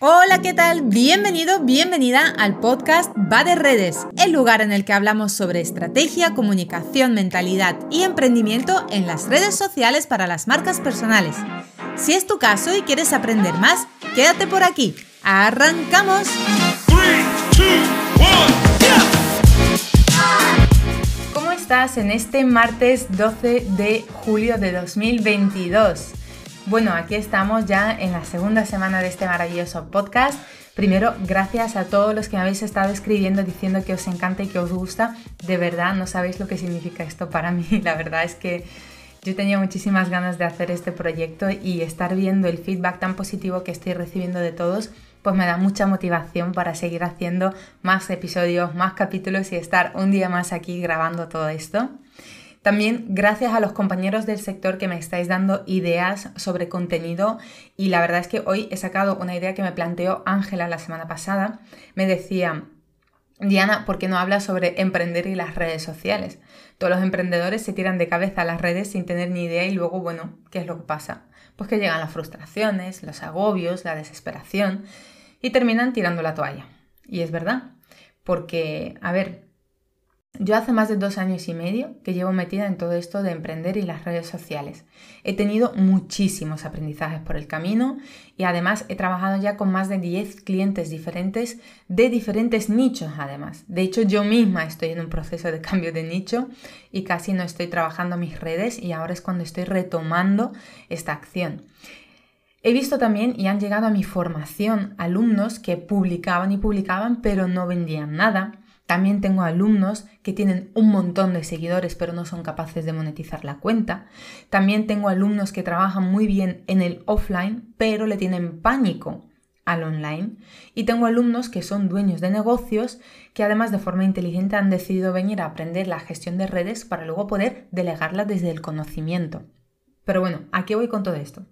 Hola, ¿qué tal? Bienvenido, bienvenida al podcast Va de Redes, el lugar en el que hablamos sobre estrategia, comunicación, mentalidad y emprendimiento en las redes sociales para las marcas personales. Si es tu caso y quieres aprender más, quédate por aquí. ¡Arrancamos! ¿Cómo estás en este martes 12 de julio de 2022? Bueno, aquí estamos ya en la segunda semana de este maravilloso podcast. Primero, gracias a todos los que me habéis estado escribiendo diciendo que os encanta y que os gusta. De verdad, no sabéis lo que significa esto para mí. La verdad es que yo tenía muchísimas ganas de hacer este proyecto y estar viendo el feedback tan positivo que estoy recibiendo de todos, pues me da mucha motivación para seguir haciendo más episodios, más capítulos y estar un día más aquí grabando todo esto. También gracias a los compañeros del sector que me estáis dando ideas sobre contenido y la verdad es que hoy he sacado una idea que me planteó Ángela la semana pasada. Me decía, Diana, ¿por qué no hablas sobre emprender y las redes sociales? Todos los emprendedores se tiran de cabeza a las redes sin tener ni idea y luego, bueno, ¿qué es lo que pasa? Pues que llegan las frustraciones, los agobios, la desesperación y terminan tirando la toalla. Y es verdad, porque, a ver, yo hace más de dos años y medio que llevo metida en todo esto de emprender y las redes sociales. He tenido muchísimos aprendizajes por el camino y además he trabajado ya con más de 10 clientes diferentes de diferentes nichos además. De hecho yo misma estoy en un proceso de cambio de nicho y casi no estoy trabajando mis redes y ahora es cuando estoy retomando esta acción. He visto también y han llegado a mi formación alumnos que publicaban y publicaban pero no vendían nada también tengo alumnos que tienen un montón de seguidores pero no son capaces de monetizar la cuenta. También tengo alumnos que trabajan muy bien en el offline pero le tienen pánico al online. Y tengo alumnos que son dueños de negocios que además de forma inteligente han decidido venir a aprender la gestión de redes para luego poder delegarla desde el conocimiento. Pero bueno, ¿a qué voy con todo esto?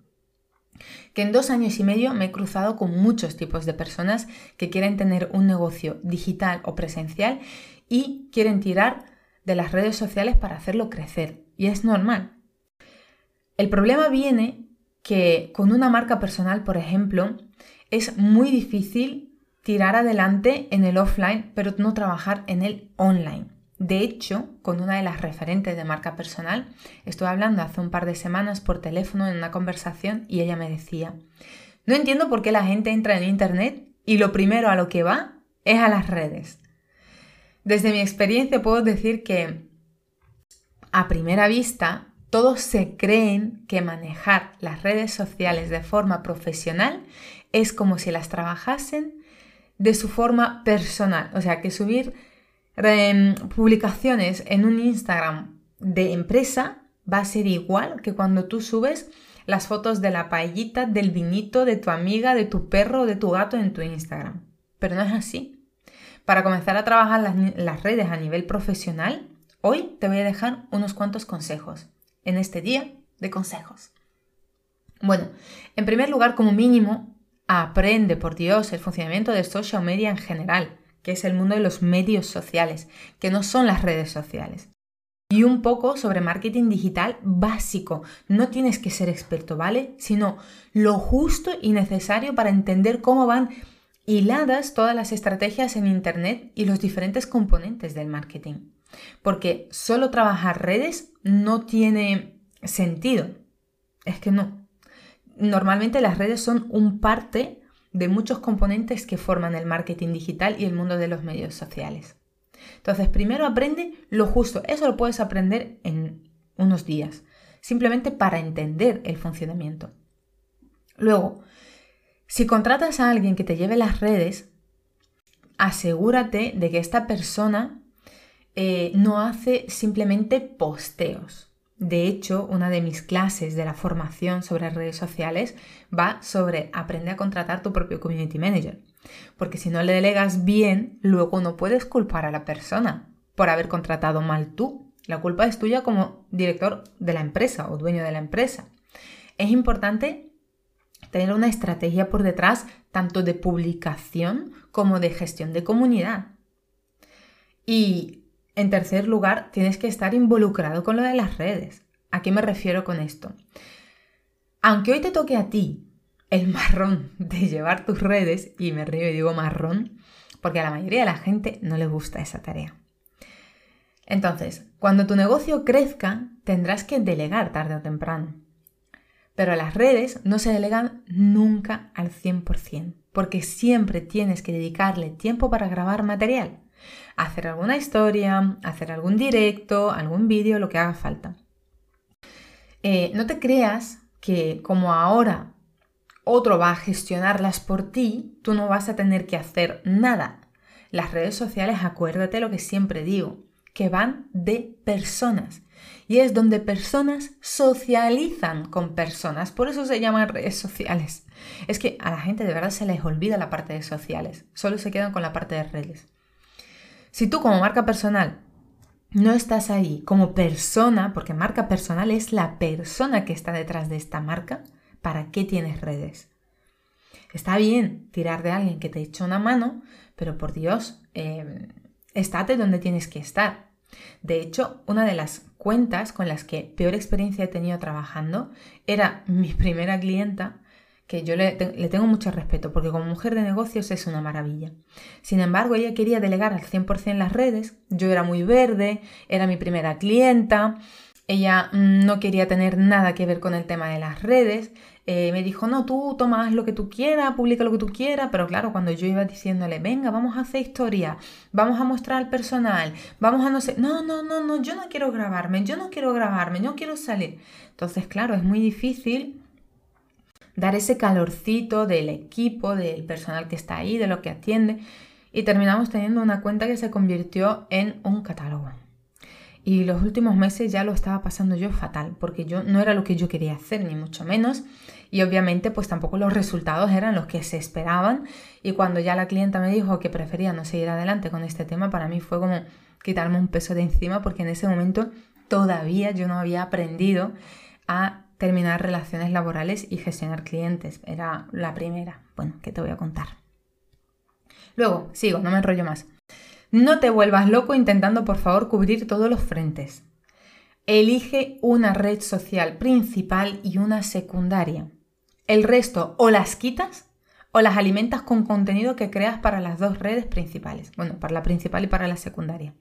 Que en dos años y medio me he cruzado con muchos tipos de personas que quieren tener un negocio digital o presencial y quieren tirar de las redes sociales para hacerlo crecer. Y es normal. El problema viene que con una marca personal, por ejemplo, es muy difícil tirar adelante en el offline, pero no trabajar en el online. De hecho, con una de las referentes de marca personal, estuve hablando hace un par de semanas por teléfono en una conversación y ella me decía, no entiendo por qué la gente entra en Internet y lo primero a lo que va es a las redes. Desde mi experiencia puedo decir que a primera vista todos se creen que manejar las redes sociales de forma profesional es como si las trabajasen de su forma personal, o sea, que subir publicaciones en un Instagram de empresa va a ser igual que cuando tú subes las fotos de la paellita, del vinito, de tu amiga, de tu perro, de tu gato en tu Instagram. Pero no es así. Para comenzar a trabajar las, las redes a nivel profesional, hoy te voy a dejar unos cuantos consejos en este día de consejos. Bueno, en primer lugar, como mínimo, aprende por Dios el funcionamiento de social media en general que es el mundo de los medios sociales, que no son las redes sociales. Y un poco sobre marketing digital básico. No tienes que ser experto, ¿vale? Sino lo justo y necesario para entender cómo van hiladas todas las estrategias en Internet y los diferentes componentes del marketing. Porque solo trabajar redes no tiene sentido. Es que no. Normalmente las redes son un parte de muchos componentes que forman el marketing digital y el mundo de los medios sociales. Entonces, primero aprende lo justo. Eso lo puedes aprender en unos días, simplemente para entender el funcionamiento. Luego, si contratas a alguien que te lleve las redes, asegúrate de que esta persona eh, no hace simplemente posteos. De hecho, una de mis clases de la formación sobre redes sociales va sobre aprender a contratar tu propio community manager. Porque si no le delegas bien, luego no puedes culpar a la persona por haber contratado mal tú. La culpa es tuya como director de la empresa o dueño de la empresa. Es importante tener una estrategia por detrás tanto de publicación como de gestión de comunidad. Y en tercer lugar, tienes que estar involucrado con lo de las redes. ¿A qué me refiero con esto? Aunque hoy te toque a ti el marrón de llevar tus redes, y me río y digo marrón, porque a la mayoría de la gente no le gusta esa tarea. Entonces, cuando tu negocio crezca, tendrás que delegar tarde o temprano. Pero las redes no se delegan nunca al 100%, porque siempre tienes que dedicarle tiempo para grabar material, hacer alguna historia, hacer algún directo, algún vídeo, lo que haga falta. Eh, no te creas que como ahora otro va a gestionarlas por ti, tú no vas a tener que hacer nada. Las redes sociales, acuérdate lo que siempre digo, que van de personas. Y es donde personas socializan con personas. Por eso se llaman redes sociales. Es que a la gente de verdad se les olvida la parte de sociales. Solo se quedan con la parte de redes. Si tú como marca personal no estás ahí como persona, porque marca personal es la persona que está detrás de esta marca, ¿para qué tienes redes? Está bien tirar de alguien que te echa una mano, pero por Dios, eh, estate donde tienes que estar. De hecho, una de las cuentas con las que peor experiencia he tenido trabajando era mi primera clienta, que yo le, le, tengo mucho respeto porque como mujer de negocios es una maravilla. Sin embargo, ella quería delegar al 100% las redes, yo era muy verde, era mi primera clienta, ella mm, no quería tener nada que ver con el tema de las redes. Eh, me dijo, no, tú tomas lo que tú quieras, publica lo que tú quieras, pero claro, cuando yo iba diciéndole, venga, vamos a hacer historia, vamos a mostrar al personal, vamos a no sé, no, no, no, no, yo no quiero grabarme, yo no quiero grabarme, no quiero salir. Entonces, claro, es muy difícil dar ese calorcito del equipo, del personal que está ahí, de lo que atiende, y terminamos teniendo una cuenta que se convirtió en un catálogo. Y los últimos meses ya lo estaba pasando yo fatal, porque yo no era lo que yo quería hacer, ni mucho menos. Y obviamente pues tampoco los resultados eran los que se esperaban. Y cuando ya la clienta me dijo que prefería no seguir adelante con este tema, para mí fue como quitarme un peso de encima, porque en ese momento todavía yo no había aprendido a terminar relaciones laborales y gestionar clientes. Era la primera, bueno, que te voy a contar. Luego, sigo, no me enrollo más. No te vuelvas loco intentando por favor cubrir todos los frentes. Elige una red social principal y una secundaria. El resto o las quitas o las alimentas con contenido que creas para las dos redes principales. Bueno, para la principal y para la secundaria.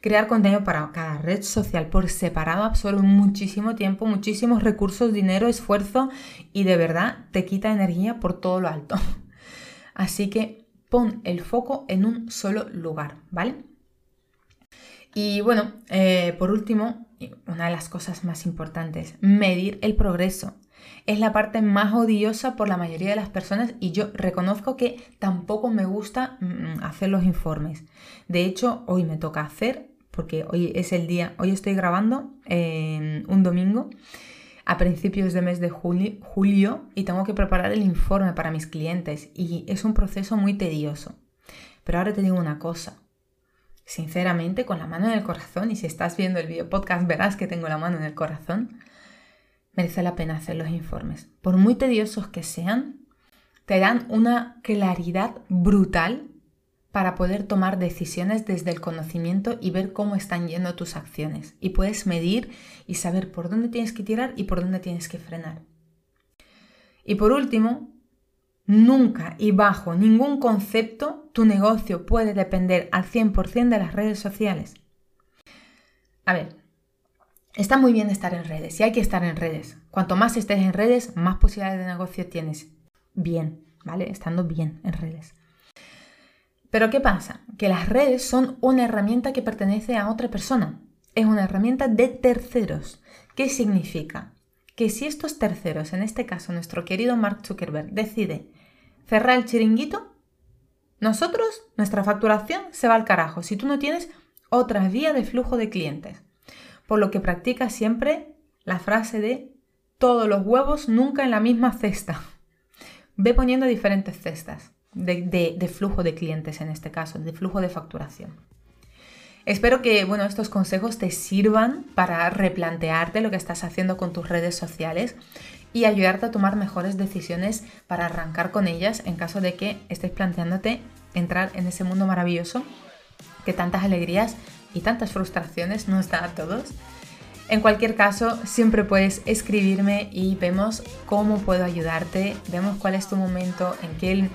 Crear contenido para cada red social por separado absorbe muchísimo tiempo, muchísimos recursos, dinero, esfuerzo y de verdad te quita energía por todo lo alto. Así que pon el foco en un solo lugar, ¿vale? Y bueno, eh, por último, una de las cosas más importantes, medir el progreso. Es la parte más odiosa por la mayoría de las personas y yo reconozco que tampoco me gusta mm, hacer los informes. De hecho, hoy me toca hacer, porque hoy es el día, hoy estoy grabando un domingo a principios de mes de julio, y tengo que preparar el informe para mis clientes y es un proceso muy tedioso. Pero ahora te digo una cosa, sinceramente con la mano en el corazón y si estás viendo el video podcast verás que tengo la mano en el corazón, merece la pena hacer los informes. Por muy tediosos que sean, te dan una claridad brutal para poder tomar decisiones desde el conocimiento y ver cómo están yendo tus acciones. Y puedes medir y saber por dónde tienes que tirar y por dónde tienes que frenar. Y por último, nunca y bajo ningún concepto tu negocio puede depender al 100% de las redes sociales. A ver, está muy bien estar en redes y hay que estar en redes. Cuanto más estés en redes, más posibilidades de negocio tienes. Bien, ¿vale? Estando bien en redes. Pero ¿qué pasa? Que las redes son una herramienta que pertenece a otra persona. Es una herramienta de terceros. ¿Qué significa? Que si estos terceros, en este caso nuestro querido Mark Zuckerberg, decide cerrar el chiringuito, nosotros, nuestra facturación se va al carajo si tú no tienes otra vía de flujo de clientes. Por lo que practica siempre la frase de todos los huevos nunca en la misma cesta. Ve poniendo diferentes cestas de, flujo de clientes en este caso, de flujo de facturación. Espero que bueno, estos consejos te sirvan para replantearte lo que estás haciendo con tus redes sociales y ayudarte a tomar mejores decisiones para arrancar con ellas en caso de que estés planteándote entrar en ese mundo maravilloso que tantas alegrías y tantas frustraciones nos da a todos. En cualquier caso, siempre puedes escribirme y vemos cómo puedo ayudarte, vemos cuál es tu momento, en qué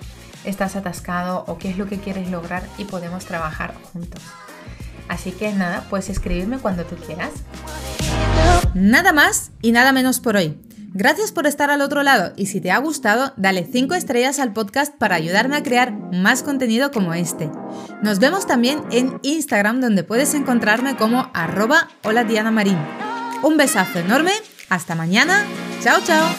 estás atascado o qué es lo que quieres lograr y podemos trabajar juntos. Así que nada, puedes escribirme cuando tú quieras. Nada más y nada menos por hoy. Gracias por estar al otro lado y si te ha gustado, dale 5 estrellas al podcast para ayudarme a crear más contenido como este. Nos vemos también en Instagram donde puedes encontrarme como arroba hola Diana Marín. Un besazo enorme, hasta mañana, chao chao.